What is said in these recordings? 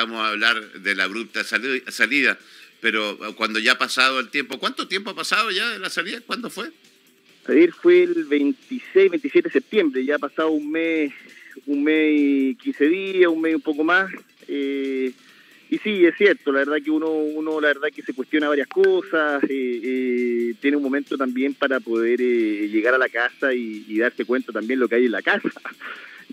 a hablar de la abrupta salida, pero cuando ya ha pasado el tiempo, ¿cuánto tiempo ha pasado ya de la salida? ¿Cuándo fue? Ayer fue el 26, 27 de septiembre, ya ha pasado un mes, un mes y 15 días, un mes y un poco más. Eh, y sí, es cierto, la verdad que uno, uno la verdad que se cuestiona varias cosas, eh, eh, tiene un momento también para poder llegar a la casa y, y darse cuenta también lo que hay en la casa.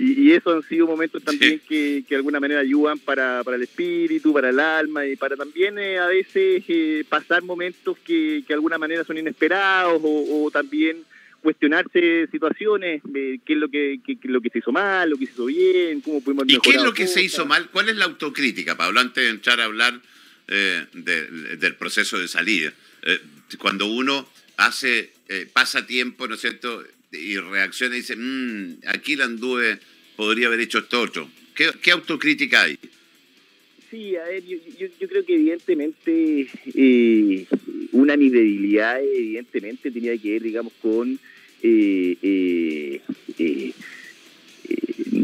Y, eso han sido momentos también que, que, de alguna manera ayudan para, para, el espíritu, para el alma y para también eh, a veces eh, pasar momentos que, que, de alguna manera son inesperados o, también cuestionarse situaciones, eh, qué es lo que, lo que se hizo mal, lo que se hizo bien, cómo pudimos mejorar. ¿Y qué es lo que se hizo mal? ¿Cuál es la autocrítica, Pablo, antes de entrar a hablar del proceso de salida? cuando uno hace, pasa tiempo, ¿no es cierto?, y reacciona y dice, mmm, aquí la anduve, podría haber hecho esto otro. ¿Qué, autocrítica hay? Sí, a ver, yo, yo, creo que evidentemente eh, una mi debilidad evidentemente tenía que ver, digamos, con eh, eh,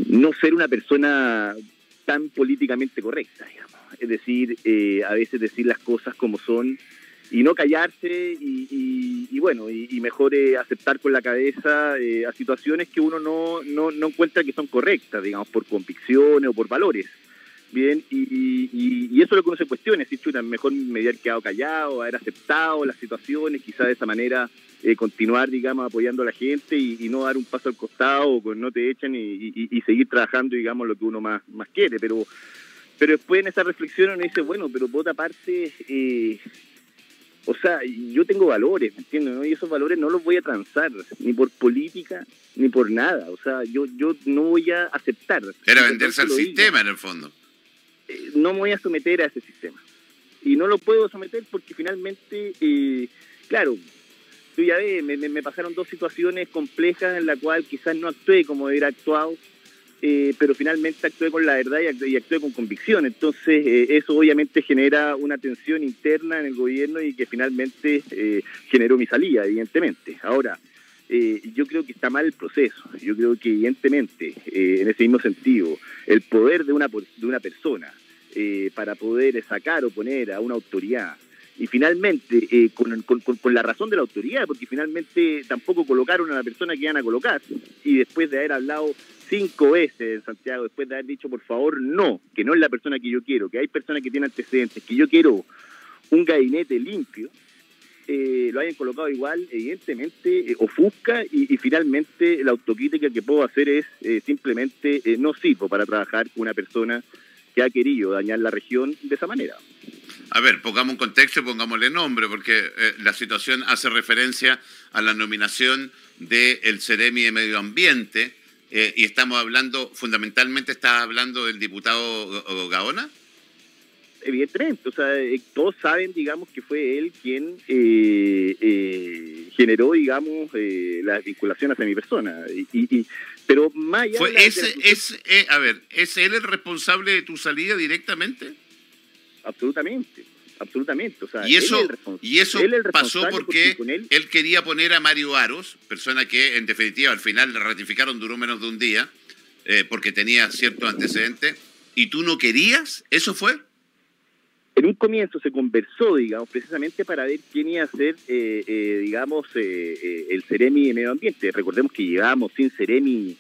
no ser una persona tan políticamente correcta, digamos. Es decir, a veces decir las cosas como son y no callarse y, bueno, y, mejor eh, aceptar con la cabeza eh, a situaciones que uno no, no, no, encuentra que son correctas, digamos, por convicciones o por valores. Bien, y, eso es lo que uno se cuestiona, si chuta, mejor me hubiera quedado callado, haber aceptado las situaciones, quizás de esa manera eh, continuar, digamos, apoyando a la gente y, no dar un paso al costado, o no te echen y, seguir trabajando, digamos, lo que uno más, más quiere, pero pero después en esa reflexión uno dice, bueno, pero por otra parte, eh, o sea, yo tengo valores, ¿me entiendes? Y esos valores no los voy a transar, ni por política, ni por nada. O sea, yo, yo no voy a aceptar. Era venderse al sistema, en el fondo. Eh, no me voy a someter a ese sistema. Y no lo puedo someter porque finalmente, eh, claro, tú ya ves, me, pasaron dos situaciones complejas en la cual quizás no actué como hubiera actuado eh, pero finalmente actué con la verdad y actué, con convicción. Entonces, eh, eso obviamente genera una tensión interna en el gobierno y que finalmente eh, generó mi salida, evidentemente. Ahora, yo creo que está mal el proceso. Yo creo que, evidentemente, en ese mismo sentido, el poder de una, de una persona para poder sacar o poner a una autoridad. Y finalmente con, con, la razón de la autoridad, porque finalmente tampoco colocaron a la persona que iban a colocar. Y después de haber hablado cinco veces en Santiago después de haber dicho, por favor, no, que no es la persona que yo quiero, que hay personas que tienen antecedentes, que yo quiero un gabinete limpio, eh, lo hayan colocado igual, evidentemente, eh, ofusca y, finalmente la autocrítica que puedo hacer es eh, simplemente no sirvo para trabajar con una persona que ha querido dañar la región de esa manera. A ver, pongamos un contexto y pongámosle nombre, porque la situación hace referencia a la nominación del el Ceremi de Medio Ambiente, eh, y estamos hablando, fundamentalmente, ¿estás hablando del diputado Gaona? Evidentemente, o sea, eh, todos saben, digamos, que fue él quien eh, generó, digamos, la vinculación hacia mi persona. Y, pero más allá es, A ver, ¿es él el responsable de tu salida directamente? Absolutamente absolutamente. y eso, y eso pasó porque, él... quería poner a Mario Aros, persona que en definitiva al final le ratificaron duró menos de un día, eh, porque tenía cierto antecedente, y tú no querías, ¿eso fue? En un comienzo se conversó, digamos, precisamente para ver quién iba a ser, eh, eh, digamos, el Ceremi de Medio Ambiente. Recordemos que llevábamos sin Ceremi,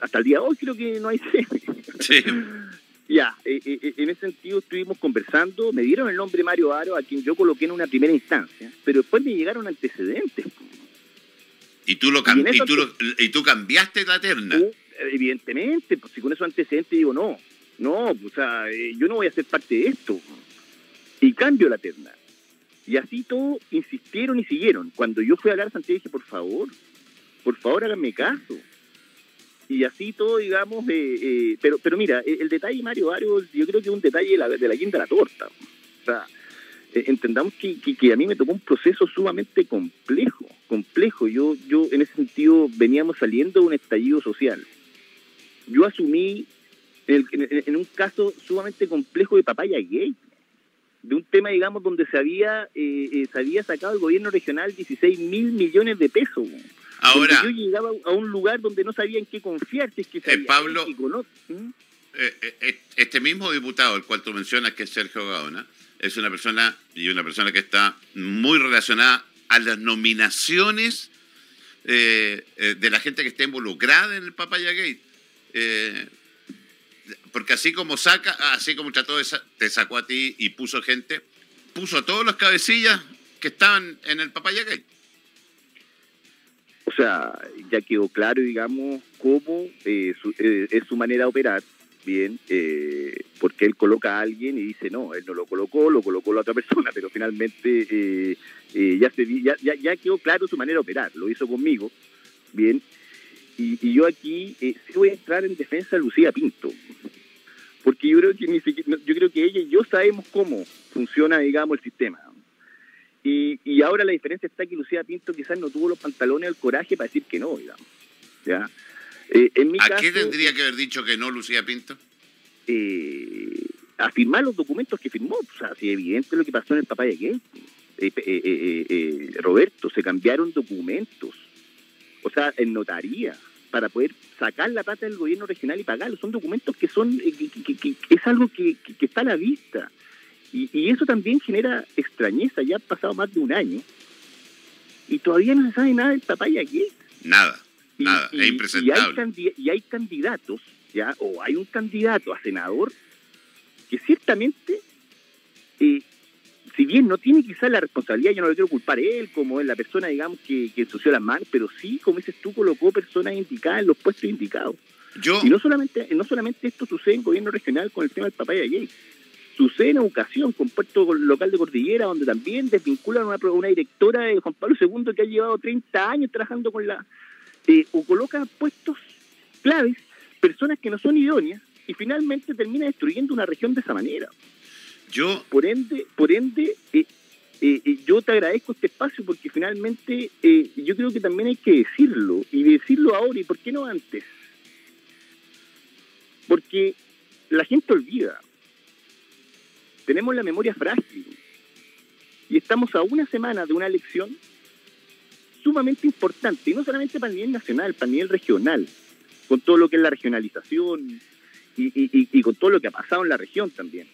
hasta el día de hoy creo que no hay Ceremi. Sí. Ya, eh, eh, eh, en ese sentido estuvimos conversando, me dieron el nombre Mario Aro, a quien yo coloqué en una primera instancia, pero después me llegaron antecedentes. ¿Y tú, lo y, tú cambiaste la terna? Uh, evidentemente, pues si con esos antecedentes digo, no, no, o sea, yo no voy a ser parte de esto. Y cambio la terna. Y así todo insistieron y siguieron. Cuando yo fui a hablar a Santiago dije, por favor, por favor háganme caso y así todo, digamos, eh, eh, pero pero mira, el, detalle, Mario Varios, yo creo que es un detalle de la, de la guinda de la torta. O sea, eh, entendamos que, que, a mí me tocó un proceso sumamente complejo, complejo. Yo, yo en ese sentido veníamos saliendo de un estallido social. Yo asumí en, un caso sumamente complejo de papaya gay, de un tema, digamos, donde se había, se había sacado el gobierno regional 16 mil millones de pesos. Ahora, yo llegaba a un lugar donde no sabía en qué confiar, si es que eh, Pablo, ¿Mm? eh, eh, este mismo diputado, el cual tú mencionas, que es Sergio Gaona, es una persona y una persona que está muy relacionada a las nominaciones de la gente que está involucrada en el Papaya Gate. Porque así como saca, así como trató de, te sacó a ti y puso gente, puso a todos los cabecillas que estaban en el Papaya. O sea, ya quedó claro, digamos, cómo eh, eh, es su manera de operar, bien, eh, porque él coloca a alguien y dice, no, él no lo colocó, lo colocó la otra persona, pero finalmente ya, se, ya, ya, quedó claro su manera de operar, lo hizo conmigo, bien, y, yo aquí sí voy a entrar en defensa de Lucía Pinto, porque yo creo que ni yo creo que ella y yo sabemos cómo funciona, digamos, el sistema. Y, y ahora la diferencia está que Lucía Pinto quizás no tuvo los pantalones o el coraje para decir que no, digamos. ¿ya? Eh, en mi ¿A qué tendría que haber dicho que no Lucía Pinto? Eh, a firmar los documentos que firmó. O sea, si es evidente lo que pasó en el Papaya Gate. Eh, eh, eh, Roberto, se cambiaron documentos. O sea, en notaría para poder sacar la plata del gobierno regional y pagarlo. Son documentos que son, que, es algo que, está a la vista. Y, eso también genera extrañeza. Ya ha pasado más de un año y todavía no se sabe nada del papaya aquí. Nada, nada, es impresentable. Y hay, candidatos, ya o hay un candidato a senador que ciertamente, eh, si bien no tiene quizás la responsabilidad, yo no le quiero culpar él como es la persona, digamos, que, que ensució las manos, pero sí, como dices tú, colocó personas indicadas en los puestos indicados. Yo... Y no solamente, no solamente esto sucede en gobierno regional con el tema del papaya gay, Sucede en educación con Puerto Local de Cordillera, donde también desvinculan a una, directora de Juan Pablo II que ha llevado 30 años trabajando con la... Eh, o coloca puestos claves, personas que no son idóneas, y finalmente termina destruyendo una región de esa manera. Por ende, por ende eh, eh, yo te agradezco este espacio porque finalmente yo creo que también hay que decirlo, y decirlo ahora, y por qué no antes. Porque la gente olvida tenemos la memoria frágil y estamos a una semana de una elección sumamente importante, y no solamente para el nivel nacional, para el nivel regional, con todo lo que es la regionalización y, con todo lo que ha pasado en la región también,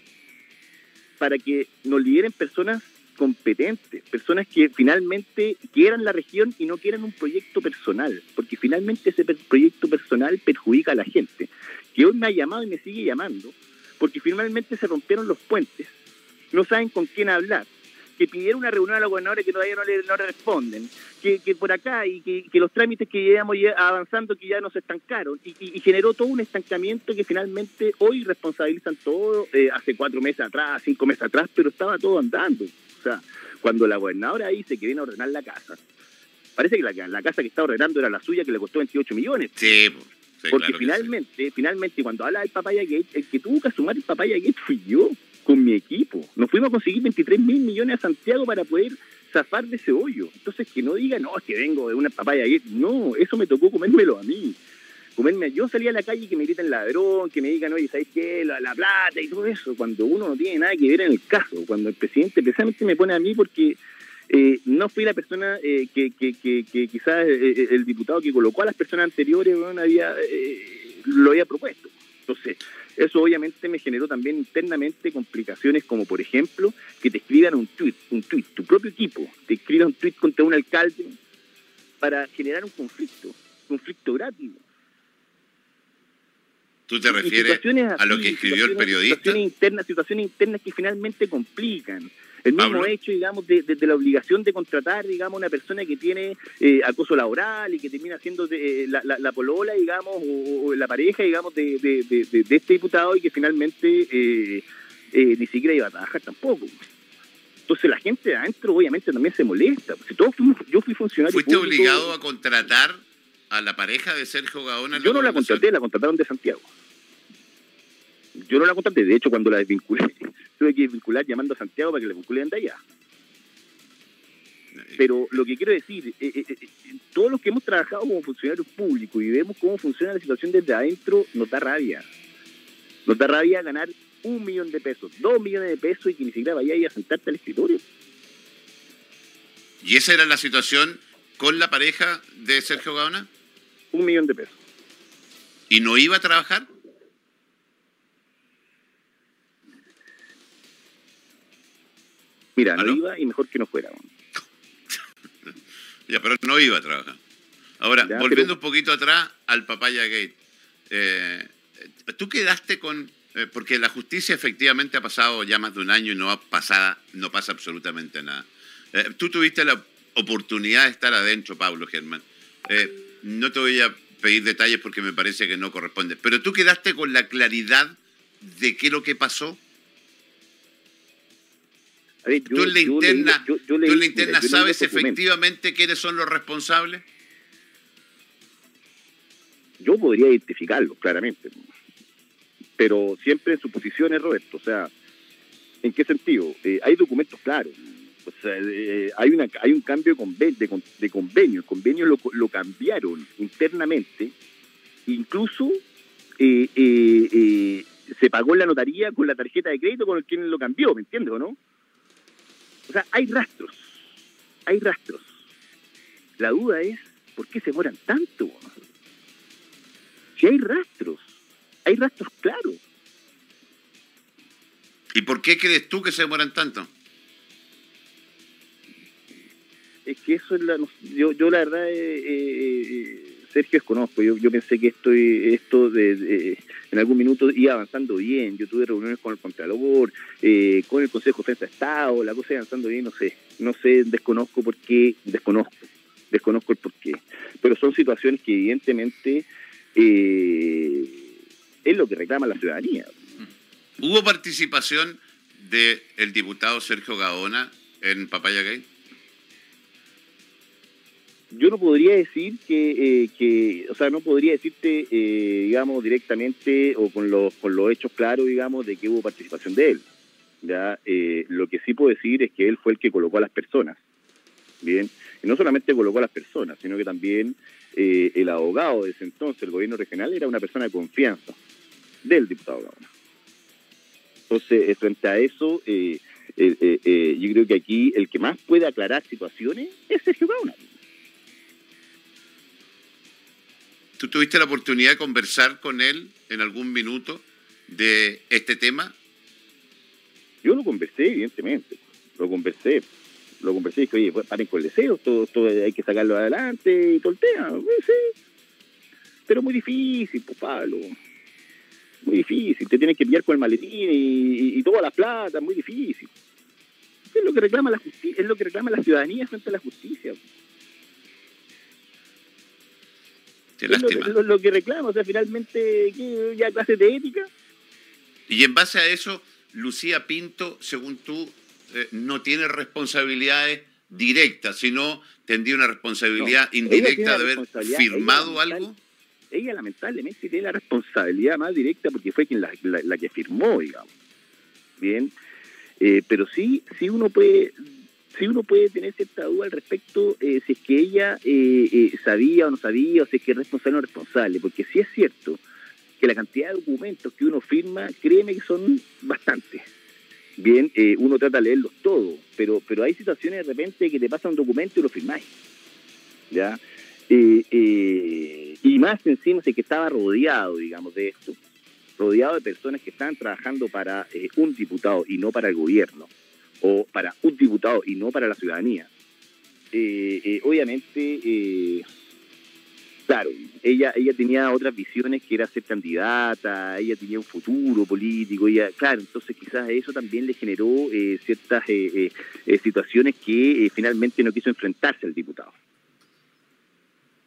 para que nos lideren personas competentes, personas que finalmente quieran la región y no quieran un proyecto personal, porque finalmente ese proyecto personal perjudica a la gente, que hoy me ha llamado y me sigue llamando, porque finalmente se rompieron los puentes, no saben con quién hablar, que pidieron una reunión a los gobernadores que todavía no le, no responden, que, por acá y que, los trámites que llevamos avanzando que ya nos estancaron y, y, generó todo un estancamiento que finalmente hoy responsabilizan todo, eh, hace cuatro meses atrás, cinco meses atrás, pero estaba todo andando. O sea, cuando la gobernadora dice que viene a ordenar la casa, parece que la, la casa que está ordenando era la suya que le costó 28 millones. Sí, porque finalmente, finalmente, cuando habla del Papaya Gate, el que tuvo que sumar el Papaya Gate fui yo, con mi equipo. Nos fuimos a conseguir 23 mil millones a Santiago para poder zafar de ese hoyo. Entonces, que no diga, no, es que vengo de una Papaya. No, eso me tocó comérmelo a mí. Comerme, yo salía a la calle y que me griten ladrón, que me digan, oye, ¿sabes qué? La, la plata y todo eso, cuando uno no tiene nada que ver en el caso, cuando el presidente precisamente me pone a mí porque eh, no fui la persona eh, que, que, que, quizás eh, el diputado que colocó a las personas anteriores había, lo había propuesto. Entonces, eso obviamente me generó también internamente complicaciones como, por ejemplo, que te escriban un tweet, un tweet, tu propio equipo, te escriba un tweet contra un alcalde para generar un conflicto, conflicto gratis. ¿Tú te refieres a lo que escribió el periodista? Situaciones internas, situaciones internas que finalmente complican. El mismo hecho, digamos, de, la obligación de contratar, digamos, una persona que tiene eh, acoso laboral y que termina siendo eh, la, polola, digamos, o, la pareja, digamos, de, este diputado y que finalmente eh, ni siquiera iba a trabajar tampoco. Entonces la gente de adentro obviamente también se molesta. Si todos yo fui funcionario ¿Fuiste obligado a contratar a la pareja de Sergio Gaona? Yo no la contraté, la contrataron de Santiago. Yo no la contraté, de hecho cuando la desvinculé tuve que vincular llamando a Santiago para que le vinculen de allá. Pero lo que quiero decir, eh, eh, eh, todos los que hemos trabajado como funcionarios públicos y vemos cómo funciona la situación desde adentro, nos da rabia. Nos da rabia ganar un millón de pesos, dos millones de pesos y que ni siquiera vaya a sentarte al escritorio. ¿Y esa era la situación con la pareja de Sergio Gaona? Un millón de pesos. ¿Y no iba a trabajar? Mira, no iba y mejor que no fuera. ya, pero no iba a trabajar. Ahora, volviendo un poquito atrás al Papaya Gate. Eh, ¿Tú quedaste con eh, porque la justicia efectivamente ha pasado ya más de un año y no, ha pasado, no pasa absolutamente nada. Eh, tú tuviste la oportunidad de estar adentro, Pablo Germán. Eh, no te voy a pedir detalles porque me parece que no corresponde, pero tú quedaste con la claridad de qué es lo que pasó. ¿Tú en la interna, ¿tú en la interna sabes efectivamente quiénes son los responsables? Yo podría identificarlos claramente pero siempre en suposiciones, Roberto. O sea, ¿en qué sentido? Eh, hay documentos claros. O sea, eh, hay, una, hay un cambio de, de, convenio. El convenio lo, lo cambiaron internamente. Incluso eh, se pagó en la notaría con la tarjeta de crédito con el quien lo cambió, ¿me entiendes o no? O sea, hay rastros. Hay rastros. La duda es, ¿por qué se demoran tanto? Si hay rastros hay rastros claros. ¿Y por qué crees tú que se demoran tanto? Es que eso es la... Yo, yo la verdad, eh, eh, Sergio, desconozco. Yo, pensé que esto, esto de, en algún minuto iba avanzando bien. Yo tuve reuniones con el Contralor, eh, con el Consejo de Defensa de Estado, la cosa iba avanzando bien, no sé. No sé, desconozco por qué, desconozco. Desconozco el por qué. Pero son situaciones que evidentemente... Eh, es lo que reclama la ciudadanía. ¿Hubo participación del diputado Sergio Gaona en Papaya Gay? Yo no podría decir que, eh, o sea, no podría decirte, eh, digamos, directamente o con los, con los hechos claros, digamos, de que hubo participación de él. ¿ya? Eh, lo que sí puedo decir es que él fue el que colocó a las personas. Bien, y no solamente colocó a las personas, sino que también el abogado de ese entonces, el gobierno regional, era una persona de confianza del diputado Gaona. Entonces, eh, frente a eso, eh, eh, yo creo que aquí el que más puede aclarar situaciones es Sergio Gaona. ¿Tú tuviste la oportunidad de conversar con él en algún minuto de este tema? Yo lo conversé, evidentemente. Lo conversé. Lo conversé y dije, oye, pues, paren con el deseo, todo, todo hay que sacarlo adelante y todo el tema. Pues, sí. Pero muy difícil, pues, Pablo muy difícil, te tienes que pillar con el maletín y, toda la plata, muy difícil. Es lo que reclama la justicia, es lo que reclama la ciudadanía frente a la justicia. Es lo, que reclama, o sea, finalmente, ya clases de ética. Y en base a eso, Lucía Pinto, según tú, eh, no tiene responsabilidades directas, sino tendría una responsabilidad indirecta de haber firmado algo ella lamentablemente tiene la responsabilidad más directa porque fue quien la, la, que firmó, digamos. Bien, eh, pero sí, sí uno puede, sí uno puede tener cierta duda al respecto eh, si es que ella eh, sabía o no sabía, o si es que es responsable o no responsable, porque sí es cierto que la cantidad de documentos que uno firma, créeme que son bastantes. Bien, uno trata de leerlos todos, pero, pero hay situaciones de repente que te pasa un documento y lo firmáis. ¿Ya? Eh, eh, y más encima de que estaba rodeado, digamos, de esto, rodeado de personas que estaban trabajando para eh, un diputado y no para el gobierno, o para un diputado y no para la ciudadanía. obviamente, claro, ella, ella tenía otras visiones que era ser candidata, ella tenía un futuro político, ella, claro, entonces quizás eso también le generó ciertas situaciones que finalmente no quiso enfrentarse al diputado.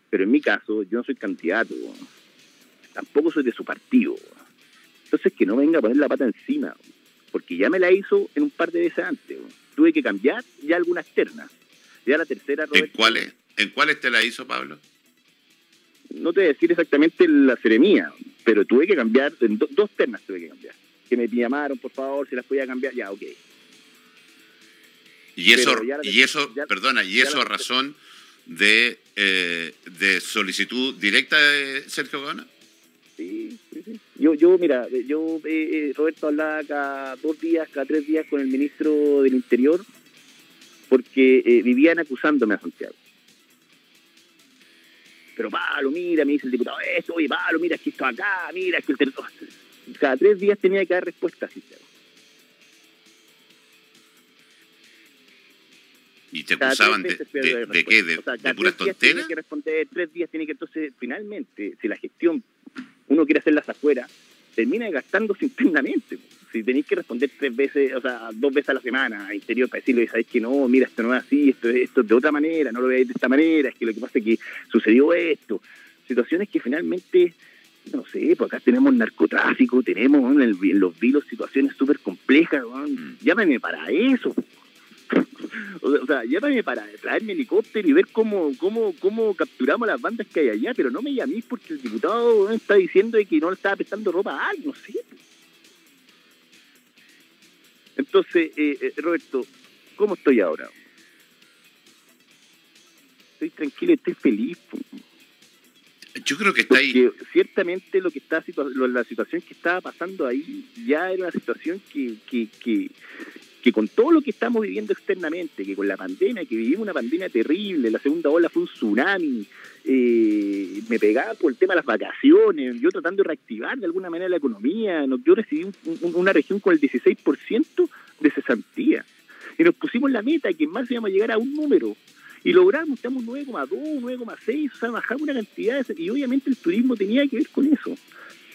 Pero en mi caso, yo no soy candidato, tampoco soy de su partido. Entonces, que no venga a poner la pata encima, porque ya me la hizo en un par de veces antes. Tuve que cambiar ya alguna externa. Ya la tercera... ¿En cuáles? ¿En cuáles te la hizo, Pablo? No te voy a decir exactamente la seremía, pero tuve que cambiar, en dos ternas tuve que cambiar. Que me llamaron, por favor, si las podía cambiar, ya, ok. Y eso, y eso perdona, y eso a razón de, eh, de solicitud directa de Sergio Gana? Sí. Yo, yo mira, yo, eh, eh, Roberto, hablaba cada dos días, cada tres días con el ministro del Interior porque vivían acusándome a Santiago. Pero Pablo, mira, me dice el diputado esto, oye, Pablo, mira, es que esto acá, mira, es que el territorio... Cada tres días tenía que dar respuesta a Santiago. ¿Y te acusaban de, de, qué? ¿De, de puras tonteras? Tiene que responder tres días, tiene que entonces, finalmente, si la gestión uno quiere hacerlas afuera, termina gastándose internamente. Si tenéis que responder tres veces, o sea, dos veces a la semana a interior para decirle, sabéis que no, mira, esto no es así, esto, esto es de otra manera, no lo veáis de esta manera, es que lo que pasa es que sucedió esto. Situaciones que finalmente, no sé, pues acá tenemos narcotráfico, tenemos en, los vilos situaciones súper complejas, mm. llámame para eso. O sea, llámame para traerme helicóptero y ver cómo, cómo, cómo capturamos las bandas que hay allá, pero no me llaméis porque el diputado está diciendo que no le estaba prestando ropa a alguien, no sé. Entonces, eh, eh, Roberto, ¿cómo estoy ahora? Estoy tranquilo, estoy feliz. Yo creo que está ahí. Ciertamente lo que está la situación que estaba pasando ahí ya era una situación que, que, que, que con todo lo que estamos viviendo externamente, que con la pandemia, que vivimos una pandemia terrible, la segunda ola fue un tsunami, eh, me pegaba por el tema de las vacaciones, yo tratando de reactivar de alguna manera la economía, yo recibí una región con el 16% de cesantía, y nos pusimos la meta que en marzo íbamos a llegar a un número, y logramos, estamos 9,2, 9,6, o sea, bajamos una cantidad, y obviamente el turismo tenía que ver con eso.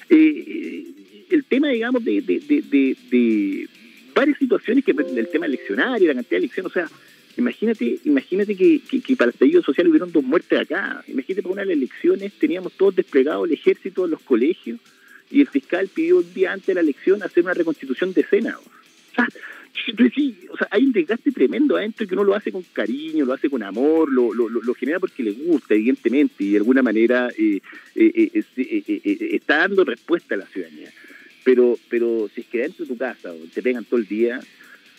Eh, el tema, digamos, de, de, de varias situaciones que el tema eleccionario, la cantidad de elecciones, o sea, imagínate, imagínate que, para el estallido social hubieron dos muertes acá, imagínate para una de las elecciones teníamos todos desplegados el ejército los colegios y el fiscal pidió un día antes de la elección hacer una reconstitución de escena. O sea, o sea, hay un desgaste tremendo adentro que uno lo hace con cariño, lo hace con amor, lo, lo, lo genera porque le gusta, evidentemente, y de alguna manera eh, eh, eh, está dando respuesta a la ciudadanía. Pero, pero si es que dentro de tu casa te pegan todo el día,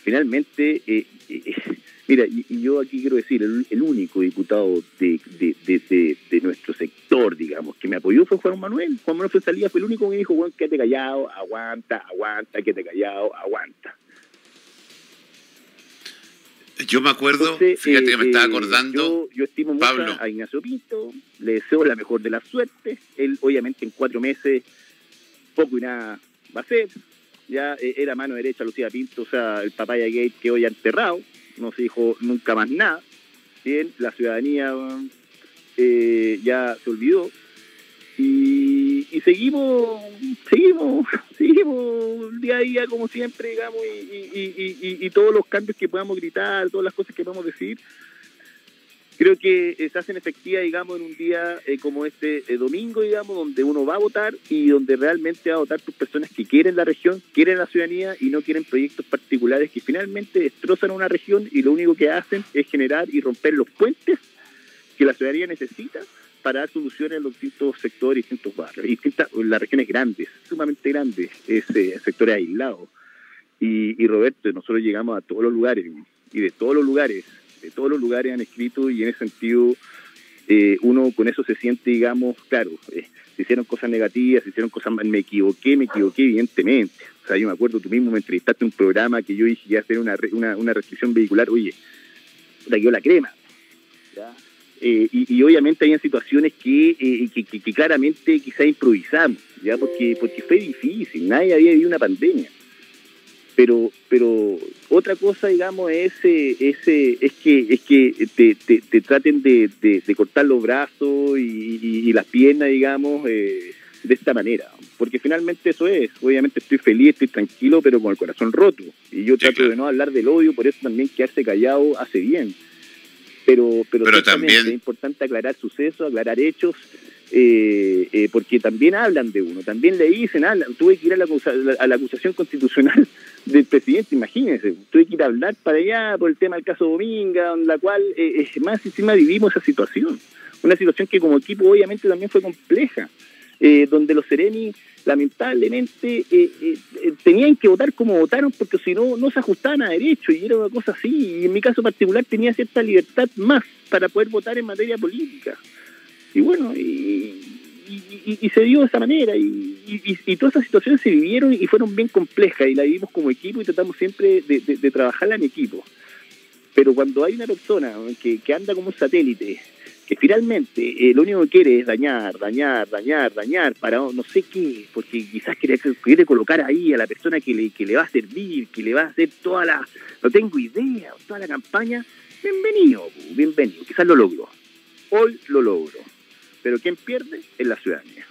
finalmente, eh, eh, mira, y, yo aquí quiero decir, el, único diputado de, de, nuestro sector, digamos, que me apoyó fue Juan Manuel. Juan Manuel fue salida, fue el único que me dijo, Juan, quédate callado, aguanta, aguanta, quédate callado, aguanta. Yo me acuerdo, fíjate que me estaba eh, acordando. Yo, estimo mucho a Ignacio Pinto, le deseo la mejor de las suertes. Él, obviamente, en cuatro meses, poco y nada va a ser. Ya eh, era mano derecha Lucía Pinto, o sea, el papaya gate que hoy ha enterrado, no se dijo nunca más nada. Bien, la ciudadanía eh, ya se olvidó. Y, seguimos, seguimos, seguimos día a día como siempre, digamos, y, y todos los cambios que podamos gritar, todas las cosas que podamos decir, creo que eh, se hacen efectivas, digamos, en un día eh, como este eh, domingo, digamos, donde uno va a votar y donde realmente va a votar por personas que quieren la región, quieren la ciudadanía y no quieren proyectos particulares que finalmente destrozan una región y lo único que hacen es generar y romper los puentes que la ciudadanía necesita para dar soluciones en los distintos sectores, distintos barrios, distintas, las regiones grandes, sumamente grandes, ese sectores aislados. Y, y Roberto, nosotros llegamos a todos los lugares y de todos los lugares de todos los lugares han escrito y en ese sentido eh, uno con eso se siente, digamos, claro, eh, se hicieron cosas negativas, se hicieron cosas me equivoqué, me equivoqué evidentemente. O sea, yo me acuerdo, tú mismo me entrevistaste en un programa que yo dije que iba a hacer una, una, una restricción vehicular, oye, te quedó la crema. Eh, y, obviamente hay situaciones que, que, que, claramente quizá improvisamos, ¿ya? Porque, porque fue difícil, nadie había vivido una pandemia pero pero otra cosa digamos es ese es que es que te, te, traten de, de, cortar los brazos y, las piernas digamos eh, de esta manera. Porque finalmente eso es. Obviamente estoy feliz estoy tranquilo pero con el corazón roto. Y yo trato de no hablar del odio por eso también quedarse callado hace bien. Pero pero, pero también es importante aclarar sucesos aclarar hechos eh, eh, porque también hablan de uno, también le dicen, ah, tuve que ir a la, acusación constitucional del presidente, imagínense, tuve que ir a hablar para allá por el tema del caso Dominga, en la cual eh, más encima vivimos esa situación, una situación que como equipo obviamente también fue compleja, donde los Sereni lamentablemente tenían que votar como votaron porque si no, no se ajustaban a derecho y era una cosa así, y en mi caso particular tenía cierta libertad más para poder votar en materia política y bueno, y, se dio de esa manera y, todas esas situaciones se vivieron y fueron bien complejas y la vivimos como equipo y tratamos siempre de, trabajarla en equipo. Pero cuando hay una persona que, anda como un satélite, que finalmente eh, lo único que quiere es dañar, dañar, dañar, dañar, para no sé qué, porque quizás quiere, colocar ahí a la persona que le, que le va a servir, que le va a hacer toda la, no tengo idea, toda la campaña, bienvenido, bienvenido, quizás lo logró. Hoy lo logró. Pero quien pierde es la ciudadanía.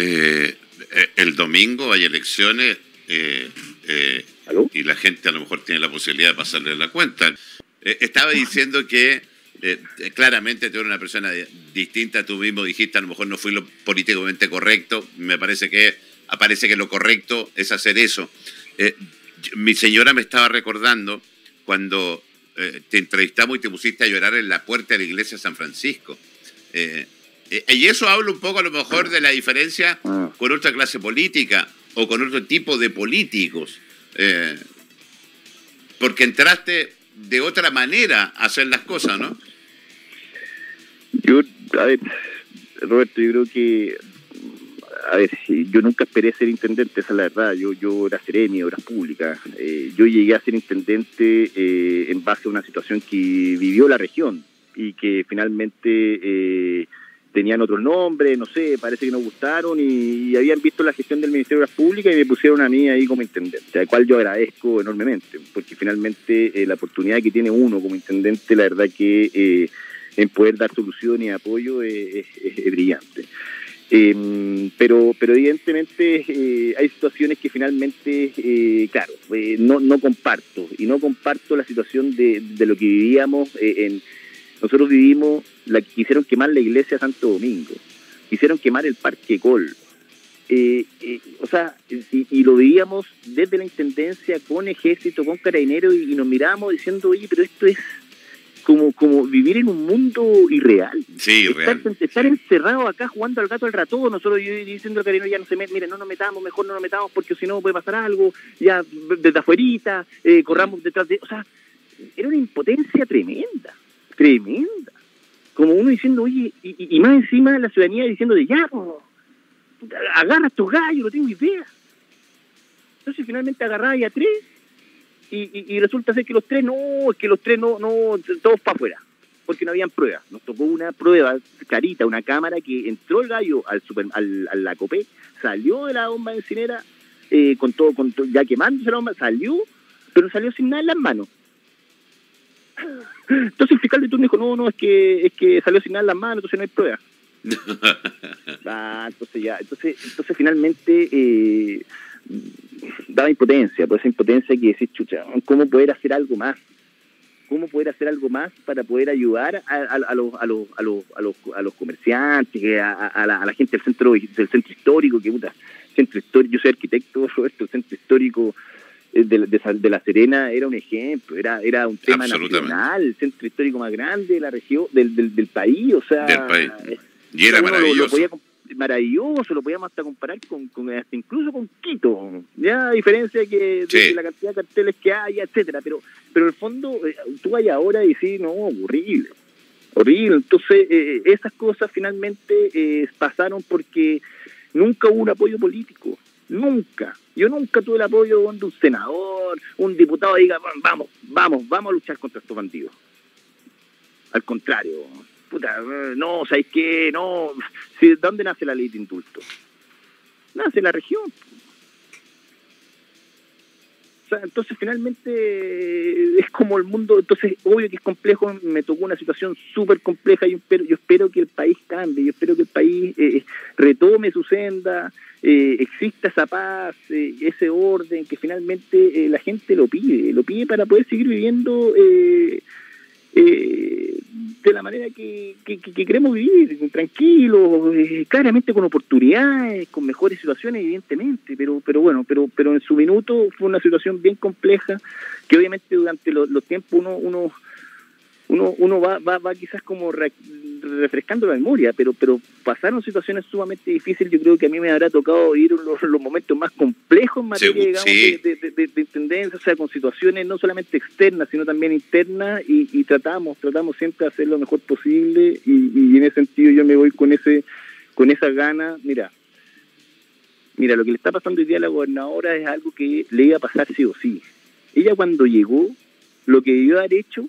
Eh, eh, el domingo hay elecciones eh, y la gente a lo mejor tiene la posibilidad de pasarle la cuenta. estaba diciendo que claramente tú eres una persona distinta, tú mismo dijiste, a lo mejor no fui lo políticamente correcto, me parece que aparece que lo correcto es hacer eso. mi señora me estaba recordando cuando te entrevistamos y te pusiste a llorar en la puerta de la iglesia de San Francisco. Eh, y eso habla un poco a lo mejor de la diferencia ah. con otra clase política o con otro tipo de políticos. Eh, porque entraste de otra manera a hacer las cosas, ¿no? Yo, a ver, Roberto, yo creo que, a ver, yo nunca esperé ser intendente, esa es la verdad. Yo, yo era seremi, obras públicas. Eh, yo llegué a ser intendente en base a una situación que vivió la región y que finalmente tenían otros nombres, no sé, parece que no gustaron y, habían visto la gestión del Ministerio de las Públicas y me pusieron a mí ahí como intendente, al cual yo agradezco enormemente, porque finalmente eh, la oportunidad que tiene uno como intendente, la verdad que eh, en poder dar solución y apoyo es, brillante. Em, pero, pero evidentemente eh, hay situaciones que finalmente, claro, no, no comparto y no comparto la situación de lo que vivíamos en nosotros vivimos, la, quisieron quemar la iglesia de Santo Domingo, quisieron quemar el Parque Col. Eh, eh, o sea, y, lo veíamos desde la intendencia con ejército, con carabineros, y, nos mirábamos diciendo, oye, pero esto es como, como vivir en un mundo irreal. Sí, estar, estar encerrado acá jugando al gato al ratón, nosotros diciendo al carabinero ya no se mete, mire, no nos metamos, mejor no nos metamos porque si no puede pasar algo, ya desde afuerita, eh, corramos detrás de... O sea, era una impotencia tremenda tremenda. Como uno diciendo, oye, y, más encima la ciudadanía diciendo de ya, agarra estos gallos, no tengo idea. Entonces finalmente agarraba ya tres y, resulta ser que los tres no, es que los tres no, no, todos para afuera, porque no habían pruebas. Nos tocó una prueba carita, una cámara que entró el gallo al, super, al, la COPE, salió de la bomba de encinera, eh, con todo, ya quemándose la bomba, salió, pero salió sin nada en las manos. Entonces el fiscal de turno dijo, no, no, es que, es que salió sin nada en las manos, entonces no hay prueba. ah, entonces ya, entonces, entonces finalmente eh, daba impotencia, por esa impotencia que decís, chucha, ¿cómo poder hacer algo más? ¿Cómo poder hacer algo más para poder ayudar a, a, los, a, los, a, los, a, los, a los comerciantes, a, la, a la gente del centro del centro histórico, que puta, centro histórico, yo soy arquitecto, Roberto, el centro histórico eh, de, de, La Serena era un ejemplo, era, era un tema nacional, el centro histórico más grande de la región, del, del, del país, o sea... Y era maravilloso. Lo, maravilloso, lo podíamos hasta comparar con, con hasta incluso con Quito, ya a diferencia que de, la cantidad de carteles que hay, etcétera, pero pero en el fondo eh, tú vayas ahora y decís, no, horrible, horrible, entonces eh, esas cosas finalmente pasaron porque nunca hubo un apoyo político, Nunca. Yo nunca tuve el apoyo de un senador, un diputado diga, vamos, vamos, vamos a luchar contra estos bandidos. Al contrario, puta, no, ¿sabes qué? No, ¿de dónde nace la ley de indulto? Nace en la región entonces finalmente es como el mundo, entonces obvio que es complejo, me tocó una situación súper compleja yo espero, yo espero que el país cambie, yo espero que el país eh, retome su senda, eh, exista esa paz, eh, ese orden, que finalmente la gente lo pide, lo pide para poder seguir viviendo de la manera que, queremos vivir, tranquilos, eh, claramente con oportunidades, con mejores situaciones, evidentemente, pero, pero bueno, pero, pero en su minuto fue una situación bien compleja que obviamente durante los, tiempos uno, uno uno, uno va, va, va quizás como refrescando la memoria, pero, pero pasaron situaciones sumamente difíciles. Yo creo que a mí me habrá tocado ir los, los momentos más complejos en materia digamos, de, de, tendencia, o sea, con situaciones no solamente externas, sino también internas, y, y tratamos, tratamos siempre de hacer lo mejor posible, y, y en ese sentido yo me voy con ese con esa gana. Mira, mira, lo que le está pasando hoy día a la gobernadora es algo que le iba a pasar sí o sí. Ella cuando llegó, lo que debió haber hecho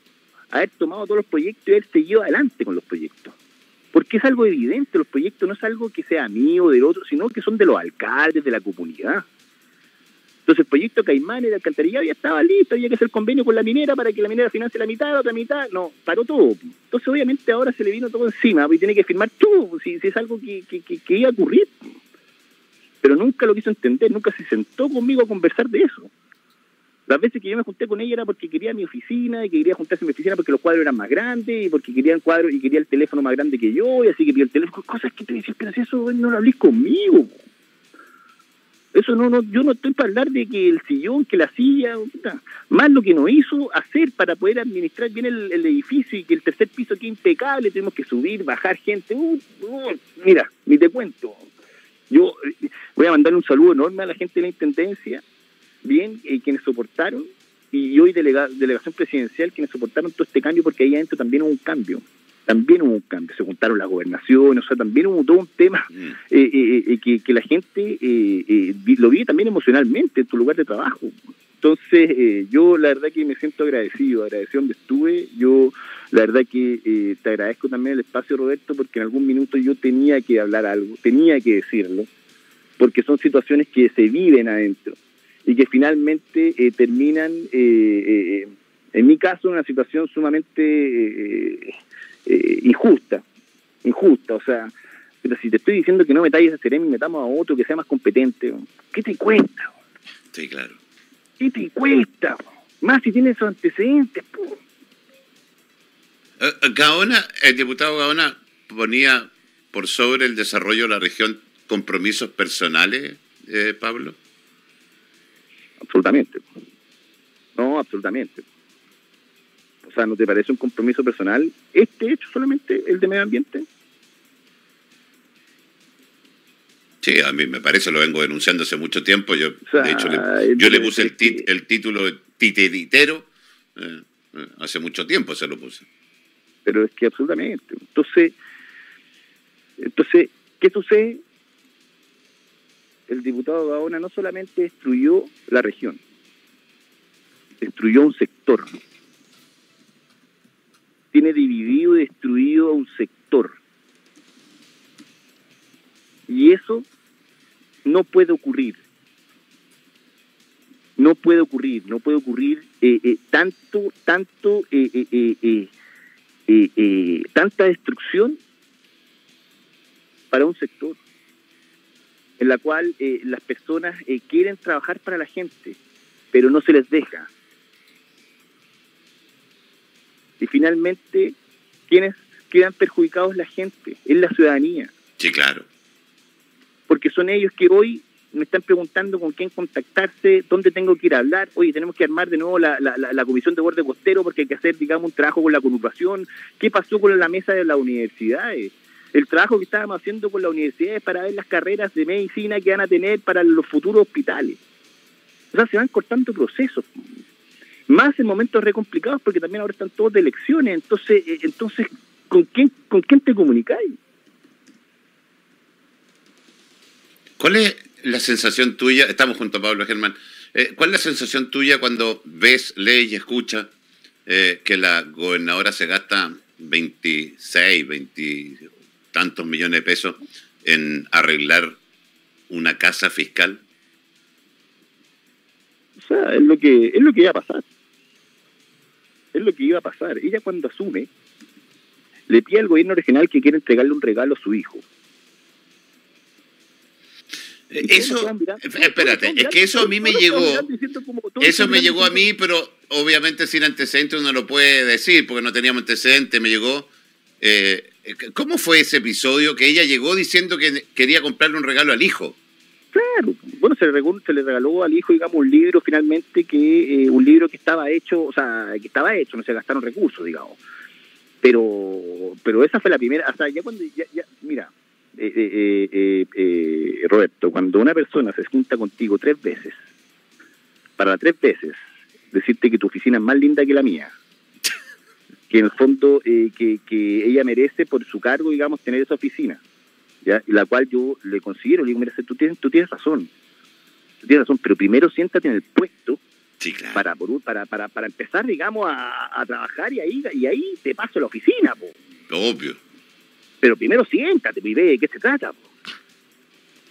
haber tomado todos los proyectos y haber seguido adelante con los proyectos. Porque es algo evidente, los proyectos no es algo que sea mío del otro, sino que son de los alcaldes, de la comunidad. Entonces el proyecto Caimán de alcantarillado ya estaba listo, había que hacer convenio con la minera para que la minera financie la mitad, la otra mitad, no, paró todo. Entonces obviamente ahora se le vino todo encima y tiene que firmar todo, si, es algo que, que, iba a ocurrir. Pero nunca lo quiso entender, nunca se sentó conmigo a conversar de eso. Las veces que yo me junté con ella era porque quería mi oficina y quería juntarse en mi oficina porque los cuadros eran más grandes y porque querían cuadros y quería el teléfono más grande que yo y así que pidió el teléfono. Cosas que te decías, pero si eso no lo hablís conmigo. Eso no, no, yo no estoy para hablar de que el sillón, que la silla, más lo que nos hizo hacer para poder administrar bien el, edificio y que el tercer piso quede impecable, tenemos que subir, bajar gente. Uh, uh, mira, ni te cuento. Yo eh, voy a mandar un saludo enorme a la gente de la Intendencia, bien, eh, quienes soportaron, y hoy delegación presidencial, quienes soportaron todo este cambio, porque ahí adentro también hubo un cambio también hubo un cambio, se juntaron las gobernaciones, o sea, también hubo todo un tema mm. eh, eh, eh, que, que, la gente lo vive también emocionalmente en tu lugar de trabajo. Entonces, yo la verdad que me siento agradecido, agradecido donde estuve. Yo la verdad que te agradezco también el espacio, Roberto, porque en algún minuto yo tenía que hablar algo, tenía que decirlo, porque son situaciones que se viven adentro y que finalmente terminan, en mi caso, en una situación sumamente eh, injusta, injusta, o sea, pero si te estoy diciendo que no metáis a Ceremi y metamos a otro que sea más competente, ¿qué te cuesta? Sí, claro. ¿Qué te cuesta? Más si tienes esos antecedentes. Eh, eh, Gaona, el diputado Gaona ponía por sobre el desarrollo de la región compromisos personales, Pablo. Absolutamente. No, absolutamente. O sea, ¿no te parece un compromiso personal este hecho solamente, el de medio ambiente? Sí, a mí me parece, lo vengo denunciando hace mucho tiempo. Yo, de hecho, le, yo le puse el, el título titeritero eh, eh, hace mucho tiempo, se lo puse. Pero es que absolutamente. Entonces, entonces ¿qué sucede? El diputado Gaona no solamente destruyó la región, destruyó un sector tiene dividido y destruido a un sector. Y eso no puede ocurrir. No puede ocurrir, no puede ocurrir eh, eh, tanto, tanto, eh, tanta destrucción para un sector en la cual las personas quieren trabajar para la gente, pero no se les deja y finalmente, ¿quiénes quedan perjudicados? La gente, es la ciudadanía. Sí, claro. Porque son ellos que hoy me están preguntando con quién contactarse, dónde tengo que ir a hablar. Oye, tenemos que armar de nuevo la, la, comisión de borde costero porque hay que hacer, digamos, un trabajo con la conurbación. ¿Qué pasó con la mesa de las universidades? El trabajo que estábamos haciendo con las universidades para ver las carreras de medicina que van a tener para los futuros hospitales. O sea, se van cortando procesos más en momentos re complicados porque también ahora están todos de elecciones, entonces, eh, entonces ¿con quién, con quién te comunicáis? ¿Cuál es la sensación tuya? Estamos junto a Pablo Germán. Eh, ¿Cuál es la sensación tuya cuando ves, lees y escuchas eh, que la gobernadora se gasta 26, 20 tantos millones de pesos en arreglar una casa fiscal? O sea, es lo que, es lo que iba a pasar es lo que iba a pasar. Ella cuando asume, le pide al gobierno regional que quiere entregarle un regalo a su hijo. Eso, espérate, es que eso a mí me llegó, eso me llegó a mí, pero obviamente sin antecedentes uno lo puede decir, porque no teníamos antecedentes, me llegó. Eh, ¿Cómo fue ese episodio que ella llegó diciendo que quería comprarle un regalo al hijo? Claro, bueno, se le, regaló, se le regaló al hijo, digamos, un libro finalmente, que eh, un libro que estaba hecho, o sea, que estaba hecho, no se gastaron recursos, digamos. Pero pero esa fue la primera, o sea, ya cuando, ya, ya mira, eh, eh, Roberto, cuando una persona se junta contigo tres veces, para tres veces, decirte que tu oficina es más linda que la mía, que en el fondo que, que ella merece por su cargo, digamos, tener esa oficina ¿ya? la cual yo le considero, le digo, mira, tú tienes, tú tienes razón, tú tienes razón, pero primero siéntate en el puesto para, para, para, para empezar, digamos, a, trabajar y ahí, y ahí te paso a la oficina. Po. Obvio. Pero primero siéntate y ve de qué se trata.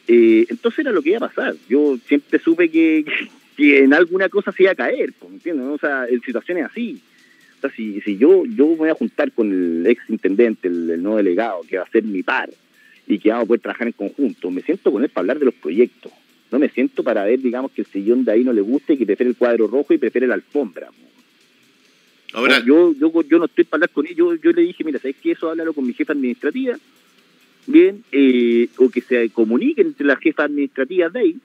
Eh, entonces era lo que iba a pasar. Yo siempre supe que, que en alguna cosa se iba a caer, ¿entiendes? O sea, en situaciones así. Si, si yo, yo me voy a juntar con el ex intendente, el, nuevo delegado, que va a ser mi par, y que vamos a poder trabajar en conjunto, me siento con él para hablar de los proyectos. No me siento para ver, digamos, que el sillón de ahí no le guste y que prefiere el cuadro rojo y prefiere la alfombra. Ahora, yo, yo, yo no estoy para hablar con él. Yo, yo le dije, mira, ¿sabes qué? Eso háblalo con mi jefa administrativa, bien, eh, o que se comuniquen entre las jefas administrativas de ahí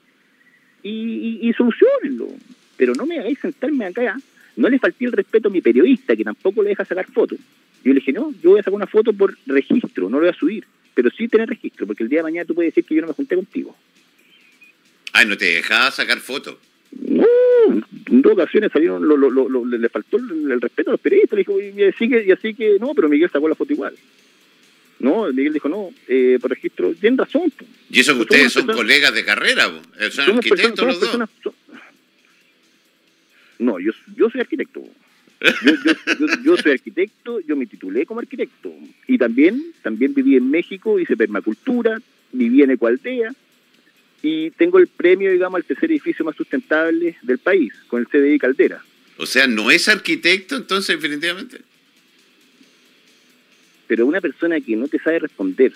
y, y, solucionenlo. Pero no me hagáis sentarme acá. No le falté el respeto a mi periodista, que tampoco le deja sacar fotos. Yo le dije, no, yo voy a sacar una foto por registro, no lo voy a subir. Pero sí tener registro, porque el día de mañana tú puedes decir que yo no me junté contigo. Ah, ¿no te dejaba sacar fotos? No, en dos ocasiones salieron, lo, lo, lo, le faltó el, respeto a los periodistas. Le dijo, y así, que, y así que, no, pero Miguel sacó la foto igual. No, Miguel dijo, no, eh, por registro, tienen razón. Y eso que ustedes son colegas de carrera, son arquitectos los dos. No, yo, yo soy arquitecto. Yo, yo, soy arquitecto, yo me titulé como arquitecto. Y también, también viví en México, hice permacultura, viví en Ecualdea y tengo el premio, digamos, al tercer edificio más sustentable del país, con el CDI Caldera. O sea, ¿no es arquitecto entonces definitivamente? pero una persona que no te sabe responder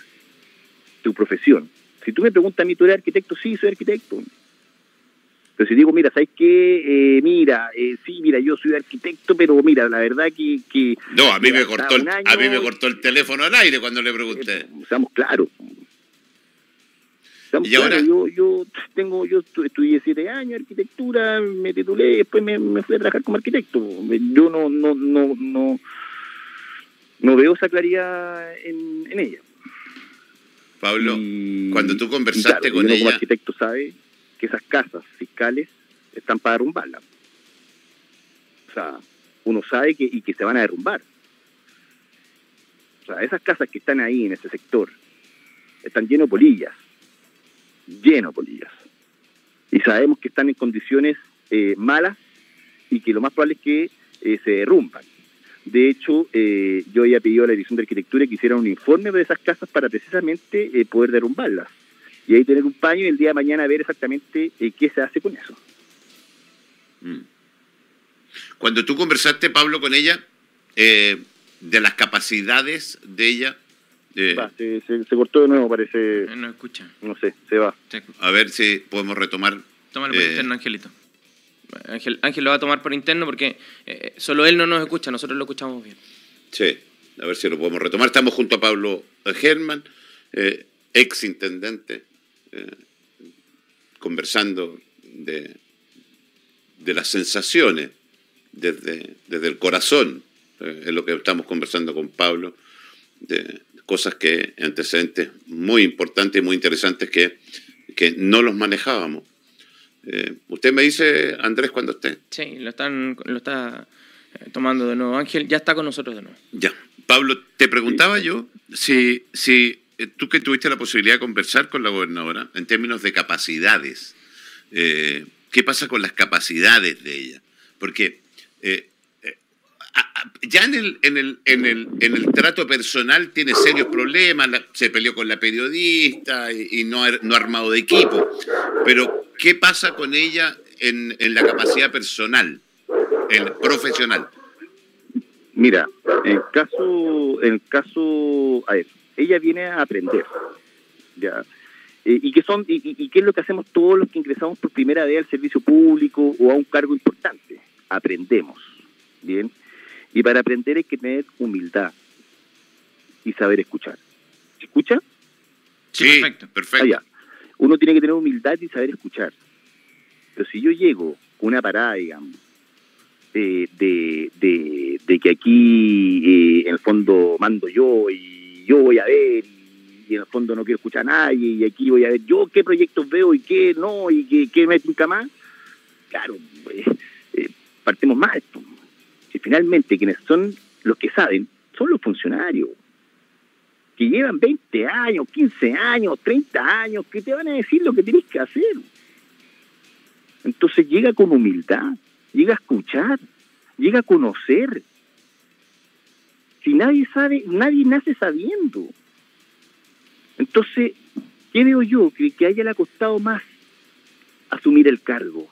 tu profesión, si tú me preguntas a mí, ¿tú eres arquitecto? Sí, soy arquitecto. Pero si digo, mira, ¿sabes qué? Eh, mira, eh, sí, mira, yo soy arquitecto, pero mira, la verdad que... que no, a mí, me cortó el, a mí me cortó el teléfono al aire cuando le pregunté. Eh, seamos claros. ¿Y ahora? Yo, yo tengo, yo estudié siete años arquitectura, me titulé, después me, me fui a trabajar como arquitecto. Yo no, no, no, no, no veo esa claridad en, ella. Pablo, cuando tú conversaste con ella... como arquitecto sabe que esas casas fiscales están para derrumbarlas. O sea, uno sabe que, y que se van a derrumbar. O sea, esas casas que están ahí en ese sector están llenos de polillas, llenos de polillas. Y sabemos que están en condiciones eh, malas y que lo más probable es que eh, se derrumban. De hecho, eh, yo había pedido a la Dirección de Arquitectura que hiciera un informe de esas casas para precisamente eh, poder derrumbarlas. Y ahí tener un paño y el día de mañana ver exactamente eh, qué se hace con eso. Mm. Cuando tú conversaste, Pablo, con ella, de las capacidades de ella... se, cortó de nuevo, parece... No escucha. No sé, se va. A ver si podemos retomar... Tómalo por interno, Angelito. Ángel, Ángel lo va a tomar por interno porque eh, solo él no nos escucha, nosotros lo escuchamos bien. Sí, a ver si lo podemos retomar. Estamos junto a Pablo Germán, eh, ex intendente, eh, conversando de, de las sensaciones desde, desde el corazón, es lo que estamos conversando con Pablo, de cosas que, antecedentes muy importantes y muy interesantes que, que no los manejábamos. Eh, usted me dice, Andrés, cuando esté. Sí, lo, están, lo está eh, tomando de nuevo. Ángel ya está con nosotros de nuevo. Ya. Pablo, te preguntaba yo si, si eh, tú que tuviste la posibilidad de conversar con la gobernadora en términos de capacidades, ¿qué pasa con las capacidades de ella? Porque ya en el, en, el, en, el, en el trato personal tiene serios problemas, se peleó con la periodista y, no, ha, no armado de equipo, pero ¿qué pasa con ella en, en la capacidad personal, el profesional? Mira, en caso, en caso, a ver, ella viene a aprender, ya, eh, y qué son, y, y, qué es lo que hacemos todos los que ingresamos por primera vez al servicio público o a un cargo importante, aprendemos, bien, y para aprender hay que tener humildad y saber escuchar. ¿Se escucha? Sí, perfecto. perfecto. Uno tiene que tener humildad y saber escuchar. Pero si yo llego con una parada, digamos, de, de, que aquí eh, en el fondo mando yo y yo voy a ver y en el fondo no quiero escuchar a nadie y aquí voy a ver yo qué proyectos veo y qué no y qué, qué me tinca más, claro, pues, eh, partimos mal finalmente quienes son los que saben son los funcionarios, que llevan 20 años, 15 años, 30 años, que te van a decir lo que tienes que hacer. Entonces llega con humildad, llega a escuchar, llega a conocer. Si nadie sabe, nadie nace sabiendo. Entonces, ¿qué veo yo? Que, que haya le costado más asumir el cargo.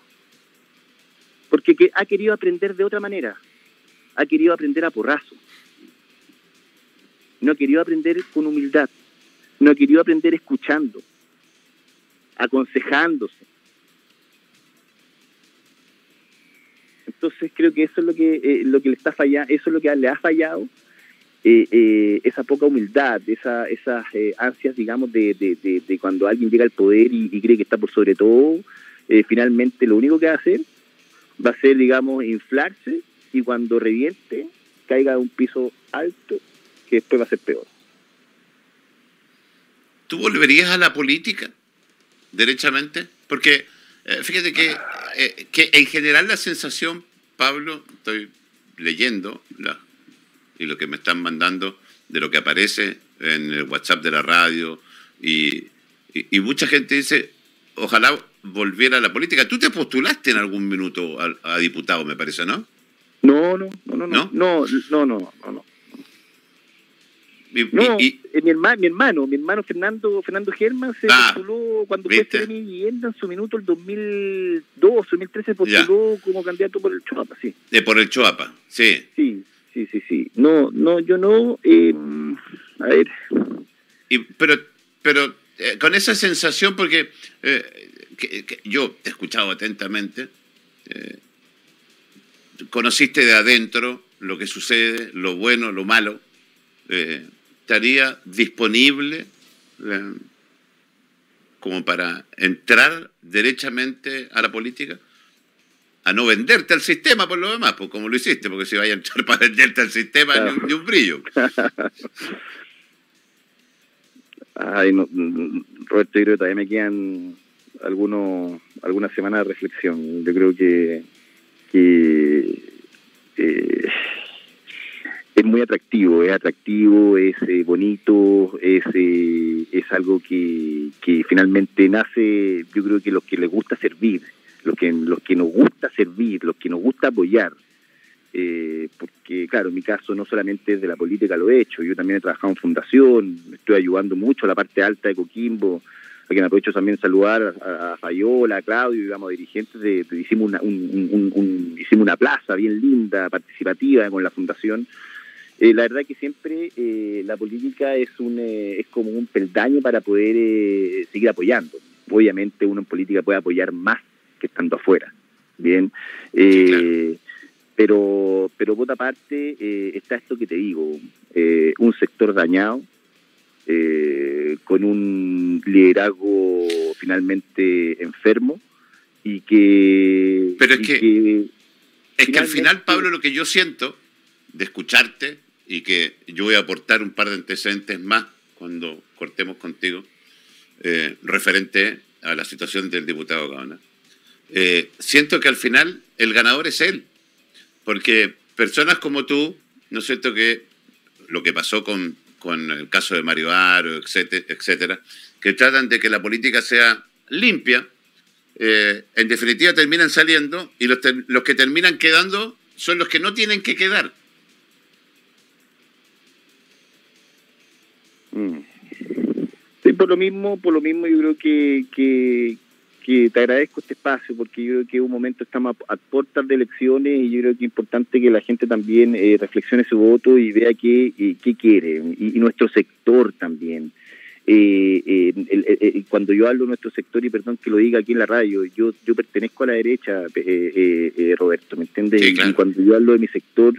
porque que ha querido aprender de otra manera, ha querido aprender a porrazo, no ha querido aprender con humildad, no ha querido aprender escuchando, aconsejándose. Entonces creo que eso es lo que eh, lo que le está fallando, eso es lo que le ha fallado, eh, eh, esa poca humildad, esa, esas ansias, digamos, de, cuando alguien llega al poder y, cree que está por sobre todo, finalmente lo único que va a hacer va a ser, digamos, inflarse y cuando reviente caiga a un piso alto que después va a ser peor. ¿Tú volverías a la política derechamente? Porque eh, fíjate que, eh, que en general la sensación, Pablo, estoy leyendo la, y lo que me están mandando de lo que aparece en el WhatsApp de la radio y, y, y mucha gente dice, ojalá volviera a la política. Tú te postulaste en algún minuto a, a diputado, me parece, ¿no? No, no, no, no, no, no, no, no, no. no. Y, No, y- eh, mi, hermano, mi hermano, mi hermano Fernando Fernando Germán se Ah, postuló cuando fue mi vivienda en su minuto el 2002, 2013 postuló como candidato por el Chuapa, sí. eh, por el Choapa, sí. Sí, sí, sí, sí. No, no, yo no, eh, a ver, Y, pero pero eh, con esa sensación, porque eh, yo te he escuchado atentamente, conociste de adentro lo que sucede, lo bueno, lo malo, estaría disponible como para entrar derechamente a la política, a no venderte al sistema por lo demás, pues como lo hiciste, porque si vaya a entrar para venderte al sistema, ni, un- ni un brillo. ay, no, Roberto, yo creo que todavía me quedan algunos, algunas semanas de reflexión. Yo creo que, que eh, es muy atractivo, es atractivo, es eh, bonito, es, eh, es algo que, que finalmente nace, yo creo que los que les gusta servir, los que, los que nos gusta servir, los que nos gusta apoyar, eh, porque claro, en mi caso no solamente desde la política lo he hecho, yo también he trabajado en fundación, estoy ayudando mucho a la parte alta de Coquimbo, a quien aprovecho también saludar a, Fayola, a Claudio, digamos, dirigentes de- hicimos una un- un- un- hicimos una plaza bien linda, participativa con la fundación. Eh, la verdad que siempre eh, la política es un eh, es como un peldaño para poder eh, seguir apoyando. Obviamente uno en política puede apoyar más que estando afuera. Bien, eh, pero pero por otra parte eh, está esto que te digo, eh, un sector dañado, con un liderazgo finalmente enfermo y que... Pero es que- Es que al final, Pablo, lo que yo siento de escucharte y que yo voy a aportar un par de antecedentes más cuando cortemos contigo, eh, referente a la situación del diputado Gaona. Eh, siento que al final el ganador es él, porque personas como tú, ¿no es cierto que lo que pasó con, con el caso de Mario Aro, etcétera, etcétera, que tratan de que la política sea limpia, eh, en definitiva terminan saliendo y los, los que terminan quedando son los que no tienen que quedar. Mm. Sí, por lo mismo, por lo mismo yo creo que, que, que te agradezco este espacio porque yo creo que en un momento estamos a, a puertas de elecciones y yo creo que es importante que la gente también eh, reflexione su voto y vea qué, eh, qué quiere y, y nuestro sector también. Eh, eh, el- el- el- cuando yo hablo de nuestro sector y perdón que lo diga aquí en la radio, yo yo pertenezco a la derecha, Roberto, ¿me entiendes? Sí, Y- claro. Y cuando yo hablo de mi sector,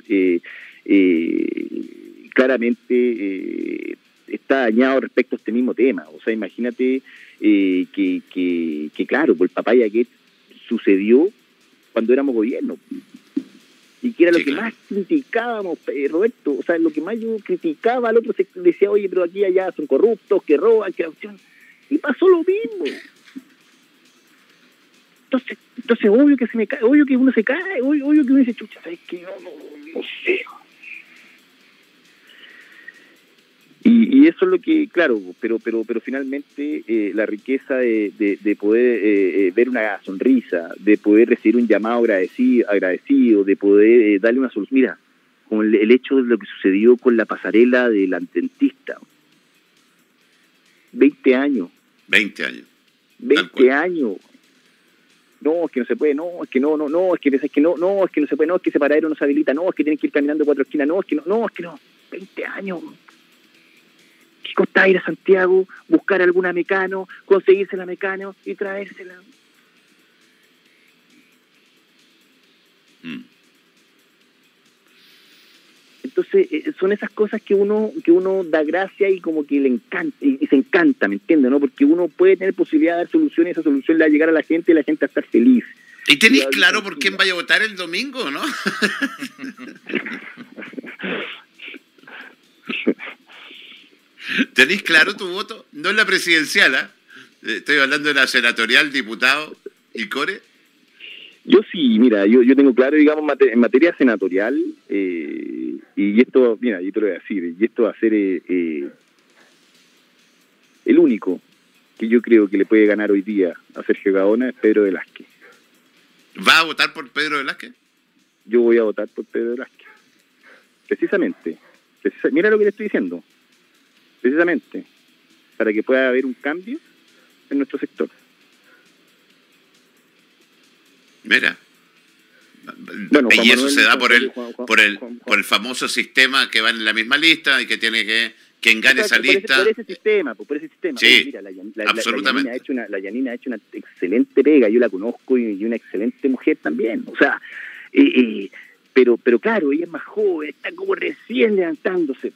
claramente está dañado respecto a este mismo tema. O sea, imagínate eh, que, que, que, claro, pues el papaya que sucedió cuando éramos gobierno. Y que era lo Sí, que claro. más criticábamos, eh, Roberto. O sea, lo que más yo criticaba al otro sector, decía, oye, pero aquí allá son corruptos, que roban, que... Y pasó lo mismo. Entonces, entonces obvio que se me cae, obvio que uno se cae, obvio, obvio que uno dice, chucha, ¿sabes qué? No, no, no sé. Y, y eso es lo que, claro, pero pero pero finalmente eh, la riqueza de, de, de poder eh, eh, ver una sonrisa, de poder recibir un llamado agradecido, agradecido de poder eh, darle una solución. Mira, con el, el hecho de lo que sucedió con la pasarela del dentista. 20 años, 20 años. 20 cual. años. no, es que no se puede, no, es que no, no, no, es que es que no, no, es que no se puede, no, es que ese paradero no se habilita, no, es que tienen que ir caminando cuatro esquinas, no, es que no, no, es que no, 20 años. ¿Qué costa ir a Santiago, buscar alguna mecano, conseguirse la mecano y traérsela? Mm. Entonces, eh, son esas cosas que uno que uno da gracia y como que le encanta, y, se encanta, ¿me entiendes? ¿no? Porque uno puede tener posibilidad de dar soluciones y esa solución le va a llegar a la gente y la gente va a estar feliz. ¿Y tenéis claro por quién vaya a votar el domingo, no? ¿Tenéis claro tu voto? No es la presidencial, ¿ah? Estoy hablando de la senatorial, diputado y core. Yo sí, mira, yo, yo tengo claro, digamos, en materia senatorial, eh, y esto, mira, yo te lo voy a decir, y esto va a ser eh, eh, el único que yo creo que le puede ganar hoy día a Sergio Gaona es Pedro Velázquez. ¿Va a votar por Pedro Velázquez? Yo voy a votar por Pedro Velázquez. Precisamente. mira lo que le estoy diciendo. Precisamente. Para que pueda haber un cambio en nuestro sector. Mira. y eso se da por el, por el, por el famoso sistema que va en la misma lista y que tiene que quien gane esa lista. Por ese sistema, por ese sistema. Sí, Mira, la, absolutamente. La, ha hecho una, la Yanina ha hecho una excelente pega, yo la conozco y, una excelente mujer también. O sea, eh, eh, pero, pero claro, ella es más joven, está como recién levantándose.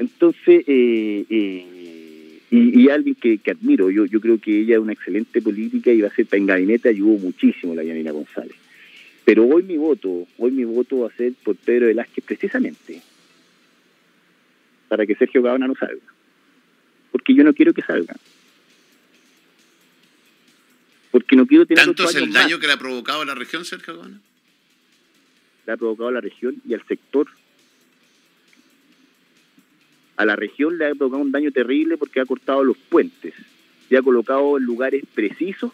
Entonces, eh, eh y, alguien que, admiro. Yo, yo creo que ella es una excelente política y va a ser en gabinete ayudó muchísimo la Yanina González. Pero hoy mi voto, hoy mi voto va a ser por Pedro Velázquez precisamente para que Sergio Gaona no salga. Porque yo no quiero que salga. Porque no quiero tener ¿Tanto es el daño que le ha provocado a la región, Sergio Gaona? Le ha provocado a la región y al sector a la región le ha provocado un daño terrible porque ha cortado los puentes y ha colocado en lugares precisos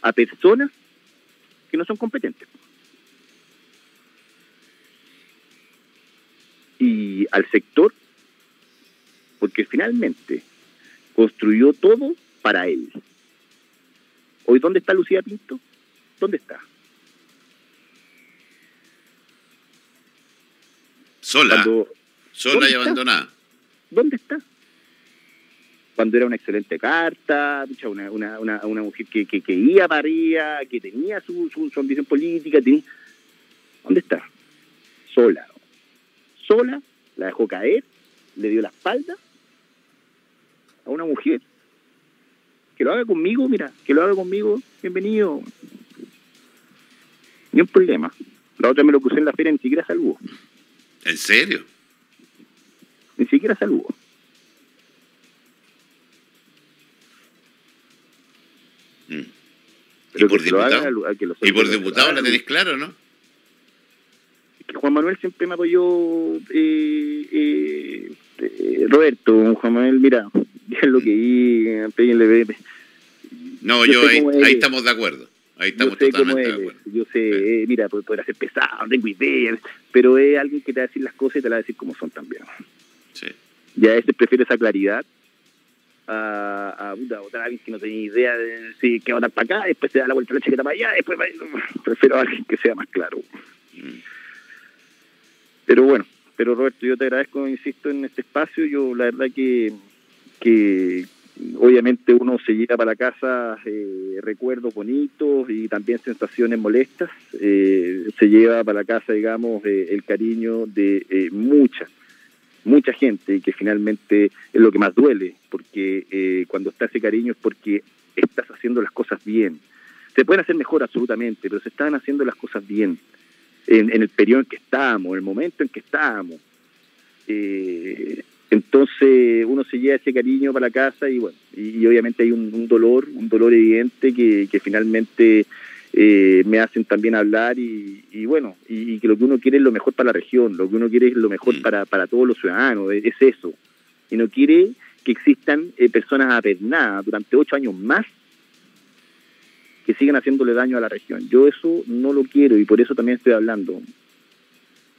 a personas que no son competentes. Y al sector, porque finalmente construyó todo para él. Hoy, ¿dónde está Lucía Pinto? ¿Dónde está? Sola. sola y abandonada. ¿Dónde está? Cuando era una excelente carta, una, una, una, mujer que, que, que, iba para arriba, que tenía su, su, ambición política, ¿dónde está? Sola. Sola, la dejó caer, le dio la espalda a una mujer. Que lo haga conmigo, mira, que lo haga conmigo, bienvenido. Ni un problema. La otra me lo puse en la feria, ni siquiera saludó. ¿En serio? Ni siquiera saludo. Mm. ¿Y por diputado? ¿Y por diputado la tenéis claro, no? Que Juan Manuel siempre me apoyó, eh, eh, eh, Roberto, Juan Manuel, mira, es lo que vi, No, yo, ahí, ahí estamos de acuerdo. Ahí estamos totalmente de acuerdo. Yo sé, mira, puede, ser pesado, no tengo idea, pero es alguien que te va a decir las cosas y te las va a decir como son también. Ya ese prefiere esa claridad a, a, votar a alguien que no tenía idea de si que votar para acá, después se da la vuelta a la chaqueta para allá, después prefiero a alguien que sea más claro. Mm. Pero bueno, pero Roberto, yo te agradezco, insisto, en este espacio. Yo la verdad que, que obviamente uno se lleva para la casa eh, recuerdos bonitos y también sensaciones molestas. Eh, se lleva para la casa, digamos, eh, el cariño de muchas mucha gente y que finalmente es lo que más duele, porque eh, cuando está ese cariño es porque estás haciendo las cosas bien. Se pueden hacer mejor absolutamente, pero se están haciendo las cosas bien en, el periodo en que estamos, en el momento en que estamos. Eh, entonces uno se lleva ese cariño para la casa y bueno, y, obviamente hay un, dolor, un dolor evidente que, que finalmente eh, me hacen también hablar y, bueno, y, que lo que uno quiere es lo mejor para la región, lo que uno quiere es lo mejor mm. para, para todos los ciudadanos, es, eso. Y no quiere que existan eh, personas apernadas durante ocho años más que sigan haciéndole daño a la región. Yo eso no lo quiero y por eso también estoy hablando.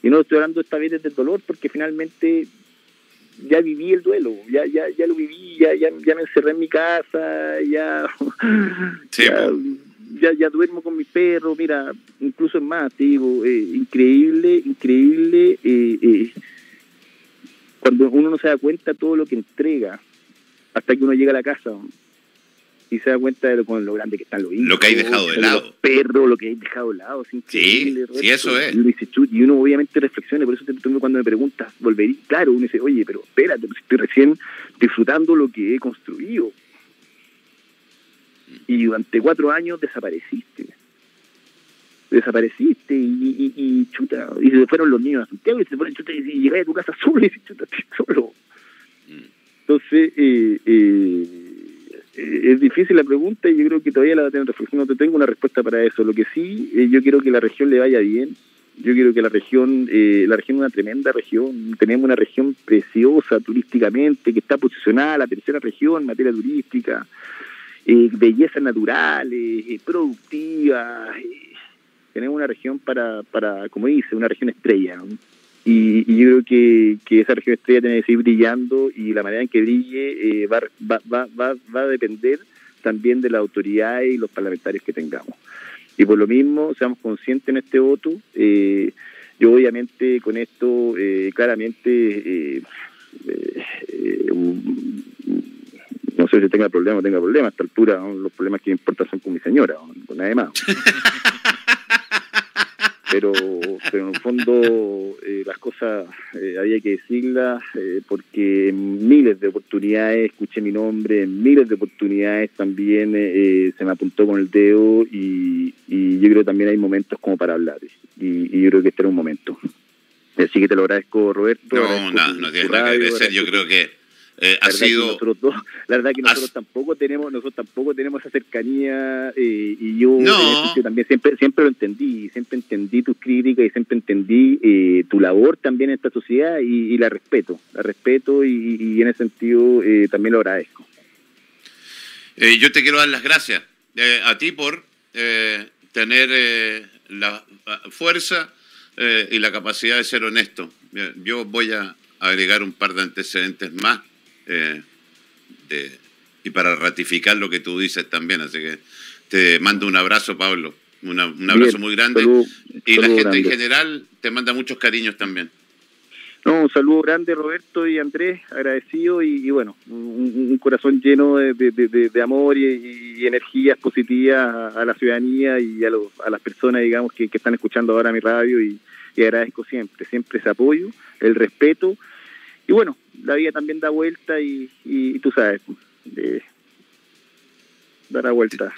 Y no estoy hablando esta vez desde el dolor porque finalmente ya viví el duelo, ya ya ya lo viví, ya ya, ya me encerré en mi casa, ya, sí, ya, ya duermo con mi perro, mira, incluso es más, te digo, eh, increíble, increíble, eh, eh, cuando uno no se da cuenta todo lo que entrega, hasta que uno llega a la casa y se da cuenta de lo, con lo grande que están los hijos. Lo que hay dejado de lado. Los perros, lo que hay dejado de lado. Es sí, sí, eso es. Y uno, dice, y uno obviamente reflexiona, por eso cuando me preguntas, volvería, claro, uno dice, oye, pero espérate, pues estoy recién disfrutando lo que he construido. Y durante cuatro años desapareciste. Desapareciste y, y, y, chuta, y se fueron los niños a Santiago y se fueron chuta y llegué a tu casa solo y dices, chuta, estoy solo. Entonces, eh, eh, es difícil la pregunta y yo creo que todavía la. No te tengo una respuesta para eso. Lo que sí, eh, yo quiero que la región le vaya bien. Yo quiero que la región, eh, la región es una tremenda región. Tenemos una región preciosa turísticamente, que está posicionada la tercera región en materia turística. Eh, bellezas naturales, eh, productivas. Tenemos una región para, para, como dice, una región estrella. Y, y, yo creo que, que, esa región estrella tiene que seguir brillando y la manera en que brille eh, va, va, va, va, a depender también de la autoridad y los parlamentarios que tengamos. Y por lo mismo, seamos conscientes en este voto. Eh, yo obviamente con esto, eh, claramente, eh, no sé si tenga problema o tenga problema. A esta altura, ¿no? los problemas que me importan son con mi señora, ¿no? con nadie más. pero, pero en el fondo eh, las cosas eh, había que decirlas eh, porque en miles de oportunidades escuché mi nombre, en miles de oportunidades también eh, se me apuntó con el dedo y, y, yo creo que también hay momentos como para hablar y, y, yo creo que este era un momento. Así que te lo agradezco, Roberto. No, agradezco no, no tienes nada que agradecer. Yo creo que eh, ha sido nosotros dos, la verdad que nosotros has... tampoco tenemos nosotros tampoco tenemos esa cercanía eh, y yo no. también siempre siempre lo entendí siempre entendí tus críticas y siempre entendí eh, tu labor también en esta sociedad y, y la respeto la respeto y, y en ese sentido eh, también lo agradezco. Yo te quiero dar las gracias a ti por tener la fuerza y la capacidad de ser honesto. Yo voy a agregar un par de antecedentes más eh, de, y para ratificar lo que tú dices también. Así que te mando un abrazo, Pablo. Una, un abrazo Bien, muy grande. y la gente grande. en general te manda muchos cariños también. No, un saludo grande Roberto y Andrés, agradecido y, y bueno, un, un, corazón lleno de, de, de, de amor y, y, energías positivas a, a, la ciudadanía y a, los, a las personas, digamos, que, que, están escuchando ahora mi radio y, y agradezco siempre, siempre ese apoyo, el respeto y bueno, la vida también da vuelta y, y, y tú sabes, de dar la vuelta.